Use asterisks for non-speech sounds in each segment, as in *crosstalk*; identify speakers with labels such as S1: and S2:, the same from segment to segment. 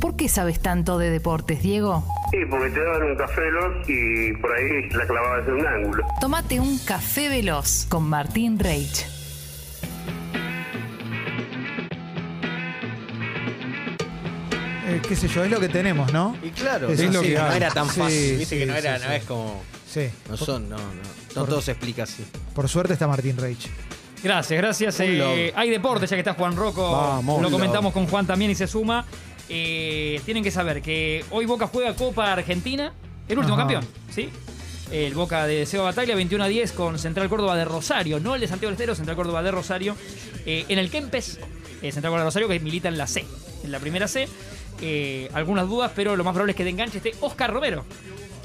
S1: ¿Por qué sabes tanto de deportes, Diego?
S2: Sí, porque te daban un café veloz y por ahí la clavabas en un ángulo.
S1: Tómate un café veloz con Martín Reich.
S3: Eh, qué sé yo, es lo que tenemos, ¿no?
S4: Y claro,
S3: Es
S4: no,
S3: lo que
S4: no era tan
S3: Sí,
S4: fácil, viste
S3: sí,
S4: que no era,
S3: sí,
S4: no
S3: sí.
S4: es como.
S3: Sí.
S4: No son, no, no. No
S3: por-
S4: todo se explica así.
S3: Por suerte está Martín Reich.
S5: Gracias, gracias. Eh, hay deporte, ya que está Juan Rocco.
S6: Vamos.
S5: lo comentamos con Juan también y se suma. Eh, tienen que saber que hoy Boca juega Copa Argentina, el último
S3: Ajá.
S5: campeón, ¿sí? El Boca de Seba Bataglia, 21 a 10 con Central Córdoba de Rosario, no el de Santiago del Estero, Central Córdoba de Rosario. Eh, en el Kempes, eh, Central Córdoba de Rosario, que milita en la C, en la primera C. Algunas dudas, pero lo más probable es que de enganche esté Oscar Romero.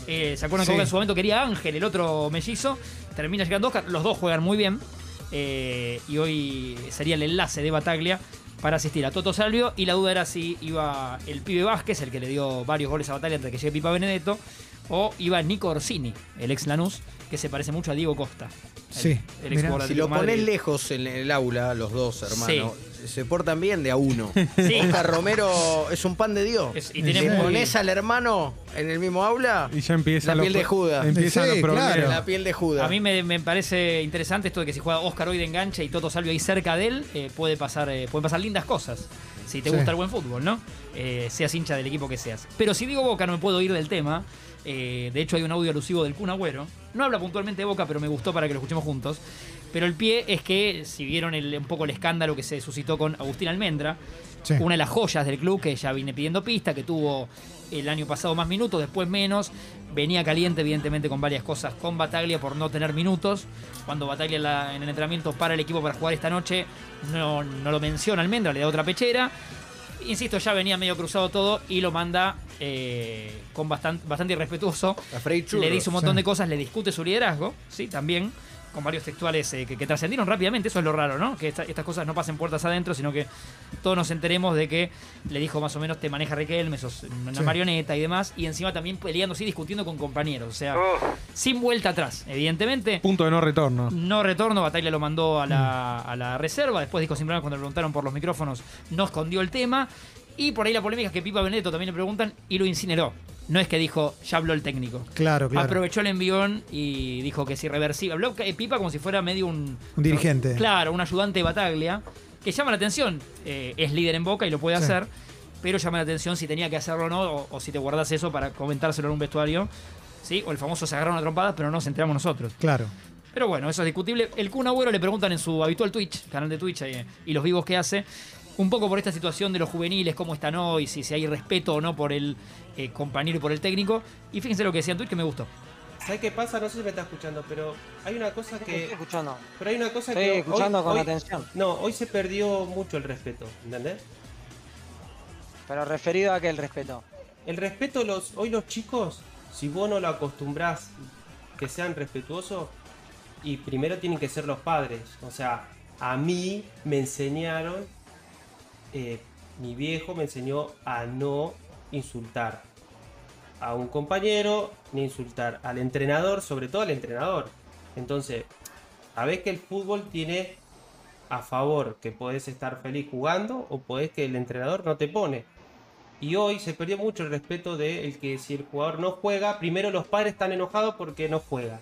S5: Eh, ¿Se acuerdan
S3: Sí.
S5: que Boca en su momento quería Ángel, el otro mellizo? Termina llegando Oscar, los dos juegan muy bien. Eh, y hoy sería el enlace de Bataglia para asistir a Toto Salvio. Y la duda era si iba el pibe Vázquez, el que le dio varios goles a Bataglia antes que llegue Pipa Benedetto, o iba Nico Orsini, el ex Lanús, que se parece mucho a Diego Costa. el-
S3: Sí,
S5: el
S3: mirá.
S5: jugador
S4: Si lo pones lejos en el aula, los dos hermanos, se portan bien de a uno. *laughs*
S5: Sí.
S4: Oscar Romero es un pan de Dios.
S5: Es- y muy-
S4: pones al hermano en el mismo aula,
S6: Y ya empieza
S4: La piel de Judas.
S6: Empiezan
S3: Sí, claro.
S4: la piel de Judas.
S5: A mí me, me parece interesante esto de que si juega Oscar hoy de enganche y Toto Salvio ahí cerca de él, eh, puede pasar, eh, pueden pasar lindas cosas. Si te
S3: Sí.
S5: gusta el buen fútbol, ¿no? Eh, seas hincha del equipo que seas. Pero si digo Boca, no me puedo ir del tema. Eh, de hecho, hay un audio alusivo del Kun Agüero. No habla puntualmente de Boca, pero me gustó para que lo escuchemos juntos. Pero el pie es que, si vieron el- un poco el escándalo que se suscitó con Agustín Almendra,
S3: Sí.
S5: una de las joyas del club que ya viene pidiendo pista, que tuvo el año pasado más minutos, después menos. Venía caliente, evidentemente, con varias cosas con Bataglia por no tener minutos. Cuando Bataglia la- en el entrenamiento para el equipo para jugar esta noche, no, no lo menciona Almendra, le da otra pechera. Insisto, ya venía medio cruzado todo y lo manda eh, con bastante, bastante irrespetuoso. Le dice un montón
S3: Sí.
S5: de cosas, le discute su liderazgo, ¿sí? También, con varios textuales eh, que, que trascendieron rápidamente. Eso es lo raro, ¿no? Que esta- estas cosas no pasen puertas adentro, sino que todos nos enteremos de que le dijo más o menos te maneja Riquelme, sos una
S3: Sí.
S5: marioneta y demás. Y encima también peleándose y discutiendo con compañeros. O sea,
S2: Oh,
S5: sin vuelta atrás, evidentemente.
S6: Punto de no retorno.
S5: No retorno, Bataglia lo mandó a
S3: Mm.
S5: la, a la reserva. Después dijo sin problemas cuando le preguntaron por los micrófonos, no escondió el tema. Y por ahí la polémica es que Pipa Benedetto también le preguntan y lo incineró. No es que dijo, ya habló el técnico.
S3: Claro, claro.
S5: Aprovechó el envión y dijo que es irreversible. Habló Pipa como si fuera medio un.
S3: Un dirigente.
S5: Claro, un ayudante de Bataglia. Que llama la atención. Eh, es líder en boca y lo puede
S3: Sí.
S5: hacer. Pero llama la atención si tenía que hacerlo o no. O, o si te guardas eso para comentárselo en un vestuario. ¿Sí? O el famoso se agarraron a trompadas, pero no nos enteramos nosotros.
S3: Claro.
S5: Pero bueno, eso es discutible. El Kun Agüero le preguntan en su habitual Twitch, canal de Twitch eh, y los vivos que hace, un poco por esta situación de los juveniles, cómo están hoy, si, si hay respeto o no por el eh, compañero y por el técnico. Y fíjense lo que decía en Twitch que me gustó.
S7: ¿Sabes qué pasa? No sé si me está escuchando, pero hay una cosa
S8: Estoy
S7: que.
S8: escuchando.
S7: Pero hay una cosa
S8: Estoy
S7: que.
S8: escuchando
S7: hoy-
S8: con
S7: hoy-
S8: atención.
S7: No, hoy se perdió mucho el respeto, ¿entendés?
S8: Pero referido a que el respeto.
S7: El respeto, los, hoy los chicos, si vos no lo acostumbrás que sean respetuosos, y primero tienen que ser los padres. O sea, a mí me enseñaron, eh, mi viejo me enseñó a no insultar a un compañero, ni insultar al entrenador, sobre todo al entrenador. Entonces, sabés que el fútbol tiene a favor que podés estar feliz jugando o podés que el entrenador no te pone. Y hoy se perdió mucho el respeto de el que si el jugador no juega, primero los padres están enojados porque no juega.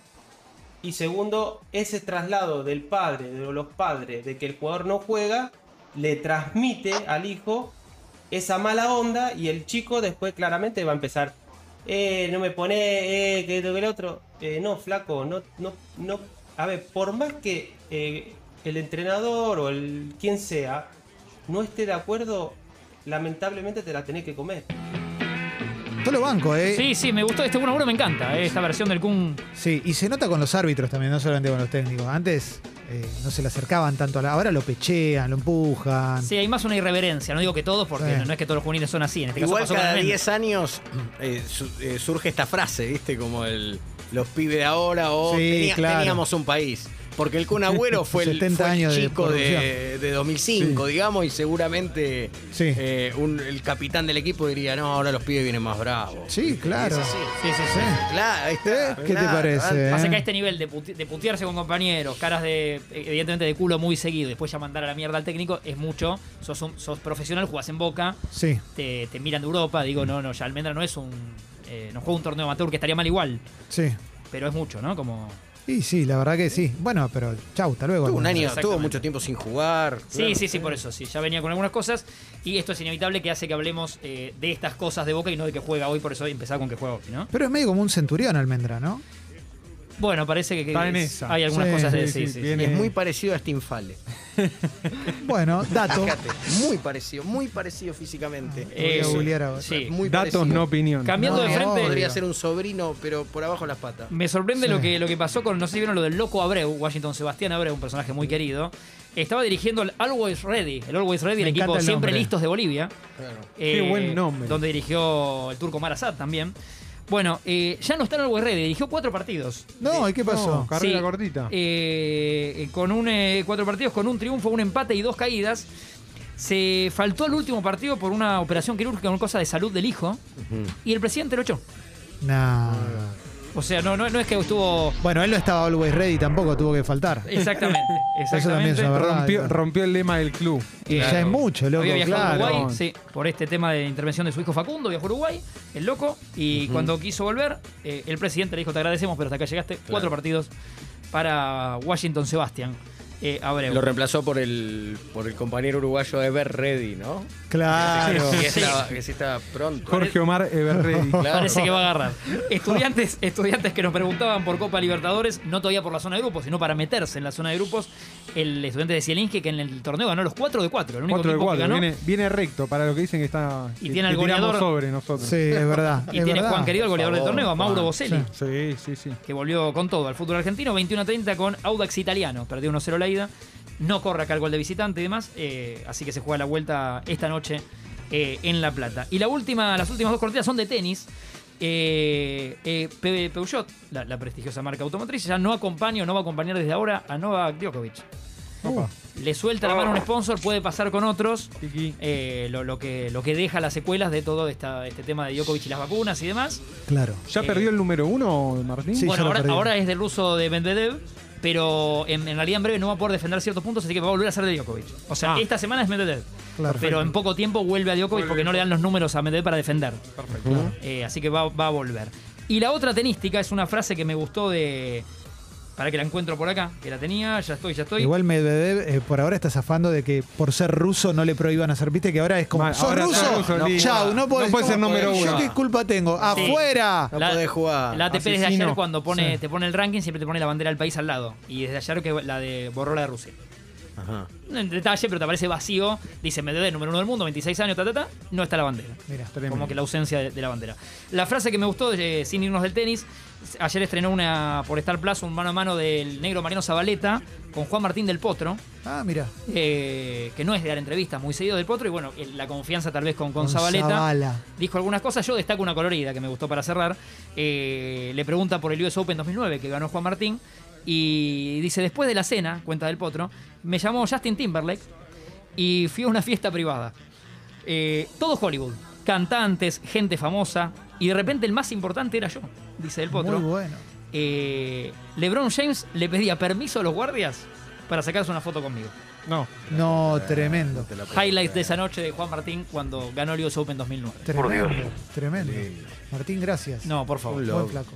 S7: Y segundo, ese traslado del padre, de los padres, de que el jugador no juega, le transmite al hijo esa mala onda y el chico después claramente va a empezar, eh, no me pone, eh, que esto, que el otro. Eh, no, flaco, no, no, no. A ver, por más que eh, el entrenador o el quien sea no esté de acuerdo, lamentablemente te la tenés que comer.
S3: Todo lo banco, ¿eh?
S5: Sí, sí, me gustó. Este 1 1 me encanta, eh, esta versión del Kun.
S3: Sí, y se nota con los árbitros también, no solamente con los técnicos. Antes eh, no se le acercaban tanto a la. Ahora lo pechean, lo empujan.
S5: Sí, hay más una irreverencia. No digo que todos, porque
S3: Sí.
S5: no, no es que todos los juveniles son así. En este caso
S4: Igual
S5: pasó con
S4: cada
S5: Almendra.
S4: 10 años eh, su- eh, surge esta frase, ¿viste? Como el los pibes de ahora o
S3: Sí,
S4: tenía-
S3: claro.
S4: teníamos un país. Porque el Kun Agüero *laughs* fue el,
S3: 70
S4: fue el
S3: años de
S4: chico de, de 2005, digamos, y seguramente
S3: Sí.
S4: eh, un- el capitán del equipo diría, no, ahora los pibes vienen más bravos.
S3: Sí, claro.
S5: Sí, sí, sí.
S4: Claro, ahí está.
S3: ¿Eh? ¿Qué te parece?
S5: Pasa
S3: ¿eh?
S5: que a este nivel de, puti- de putearse con compañeros, caras de, evidentemente, de culo muy seguido, después ya mandar a la mierda al técnico, es mucho. Sos, un- sos profesional, jugás en boca,
S3: Sí.
S5: te, te miran de Europa. Digo, no, no, ya Almendra no es un. eh, no juega un torneo amateur que estaría mal igual,
S3: Sí.
S5: pero es mucho, ¿no? Como.
S3: Y sí, la verdad que sí. Bueno, pero chau, hasta luego.
S4: Tuvo un año, tuvo mucho tiempo sin jugar.
S5: Sí,
S4: Claro.
S5: sí, sí, por eso, sí. Ya venía con algunas cosas. Y esto es inevitable que hace que hablemos eh, de estas cosas de Boca y no de que juega hoy, por eso empezaba con que juega hoy, ¿no?
S3: Pero es medio como un centurión almendra, ¿no?
S5: Bueno, parece que, que
S6: Está en
S5: es-
S6: esa.
S5: hay algunas
S3: Sí,
S5: cosas de
S6: sí,
S5: sí,
S6: sí,
S5: sí,
S6: viene-
S5: sí.
S4: Es muy parecido a Stinfale. *laughs*
S3: Bueno, dato.
S4: Fíjate, muy parecido, muy parecido físicamente.
S5: Eh,
S3: Voy a googlear ahora.
S5: sí.
S4: Muy
S6: Datos,
S4: parecido.
S6: no opinión.
S5: Cambiando de
S3: No,
S5: frente.
S4: Podría ser un sobrino, pero por abajo las patas.
S5: Me sorprende
S3: Sí.
S5: lo, que, lo que pasó con, no sé si vieron lo del loco Abreu, Washington Sebastián Abreu, un personaje muy querido. Estaba dirigiendo el Always Ready, el Always Ready,
S3: Me
S5: el equipo
S3: encanta el
S5: siempre
S3: nombre.
S5: listos de Bolivia.
S4: Claro.
S6: Qué buen nombre.
S5: Donde dirigió el turco Marasat también. Bueno, eh, ya no está en Always Ready, dirigió cuatro partidos.
S3: No, ¿y qué pasó?
S6: No, carrera
S5: Sí,
S6: cortita.
S5: eh, eh, con un, eh, cuatro partidos, con un triunfo, un empate y dos caídas. Se faltó al último partido por una operación quirúrgica, una cosa de salud del hijo. Y el presidente lo echó.
S3: Nah.
S5: O sea, no, no, no es que estuvo.
S3: Bueno, él no estaba always ready, tampoco tuvo que faltar.
S5: Exactamente, *laughs*
S3: Eso también
S5: exactamente.
S3: es una verdad.
S6: rompió, rompió el lema del club.
S3: Y ya es mucho, loco,
S5: Había viajado a
S3: claro.
S5: Uruguay, sí, por este tema de intervención de su hijo Facundo, viajó a Uruguay, el loco, y cuando quiso volver, eh, el presidente le dijo, te agradecemos, pero hasta acá llegaste, cuatro partidos para Washington Sebastian. Eh, Abreu.
S4: Lo reemplazó por el, por el compañero uruguayo Ever Ready, ¿no?
S3: Claro.
S4: Que,
S5: Sí.
S4: estaba, que sí estaba pronto.
S6: Jorge Omar Everready.
S4: Claro.
S5: Parece que va a agarrar. Estudiantes, estudiantes que nos preguntaban por Copa Libertadores, no todavía por la zona de grupos, sino para meterse en la zona de grupos. El estudiante de Cielinge que en el torneo ganó los 4 de 4, el único
S6: 4 de
S5: equipo que
S6: 4.
S5: ganó.
S6: Viene, viene recto para lo que dicen que está.
S5: Y
S6: que-
S5: tiene al
S6: que
S5: goleador-
S6: sobre nosotros.
S3: Sí, es verdad.
S5: y
S3: es
S5: tiene
S3: verdad.
S5: Juan Querido, el goleador del torneo, a Mauro
S4: Juan.
S5: Boselli.
S6: Sí, sí, sí.
S5: que volvió con todo al fútbol argentino, 21 a 30 con Audax Italiano, perdió 1-0 la ida, no corre acá el gol de visitante y demás, eh, así que se juega la vuelta esta noche eh, en La Plata. Y la última, las últimas dos cortinas son de tenis. Eh, eh, Pe- Peugeot, la, la prestigiosa marca automotriz, ya no acompaña o no va a acompañar desde ahora a Novak Djokovic. Le suelta la mano a un sponsor, puede pasar con otros. Eh, lo, lo que, lo que deja las secuelas de todo esta, este tema de Djokovic y las vacunas y demás.
S3: Claro.
S6: ¿Ya
S5: Eh,
S6: perdió el número uno, Martín?
S3: Sí,
S5: bueno, ahora es del ruso de Medvedev, pero en, en realidad en breve no va a poder defender ciertos puntos, así que va a volver a ser de Djokovic. O sea,
S6: Ah.
S5: esta semana es Medvedev,
S3: Claro.
S5: pero en poco tiempo vuelve a Djokovic porque no le dan los números a Medvedev para defender.
S6: Perfecto.
S5: Eh, así que va, va a volver. Y la otra tenística es una frase que me gustó de... Para que la encuentro por acá, que la tenía, ya estoy, ya estoy.
S3: Igual Medvedev eh, por ahora está zafando de que por ser ruso no le prohíban hacer. Viste que ahora es como.
S6: Ma-
S3: ¿Sos
S6: ahora
S3: ruso?
S6: ruso,
S3: no. Chau, no podés.
S6: No puede ser
S3: ¿cómo
S6: número uno.
S3: ¿Yo qué culpa tengo? ¡Afuera!
S4: No podés jugar.
S5: La ATP desde ayer cuando pone,
S3: Sí.
S5: te pone el ranking siempre te pone la bandera del país al lado. Y desde ayer que la de borró la de Rusia.
S4: Ajá.
S5: En detalle, pero te parece vacío. Dice Medvedev, número uno del mundo, 26 años, ta, ta, ta. No está la bandera.
S3: Mira,
S5: Como que la ausencia de, de la bandera. La frase que me gustó, eh, sin irnos del tenis, ayer estrenó una por Star Plus un mano a mano del negro Mariano Zabaleta con Juan Martín del Potro,
S3: Ah, mira.
S5: eh, que no es de dar entrevistas muy seguido del Potro, y bueno, la confianza tal vez con, con,
S3: Con
S5: Zabaleta. Dijo algunas cosas, yo destaco una colorida que me gustó para cerrar. Eh, le pregunta por el US Open 2009 que ganó Juan Martín. Y dice, después de la cena, cuenta del Potro, me llamó Justin Timberlake y fui a una fiesta privada. Eh, todo Hollywood, cantantes, gente famosa, y de repente el más importante era yo, dice el Potro.
S3: Muy bueno.
S5: Eh, LeBron James le pedía permiso a los guardias para sacarse una foto conmigo.
S6: No.
S3: No, tremendo.
S5: Highlights de esa noche de Juan Martín cuando ganó el US Open 2009.
S3: Tremendo. Tremendo. Martín, gracias.
S5: No, por favor.
S3: Buen flaco.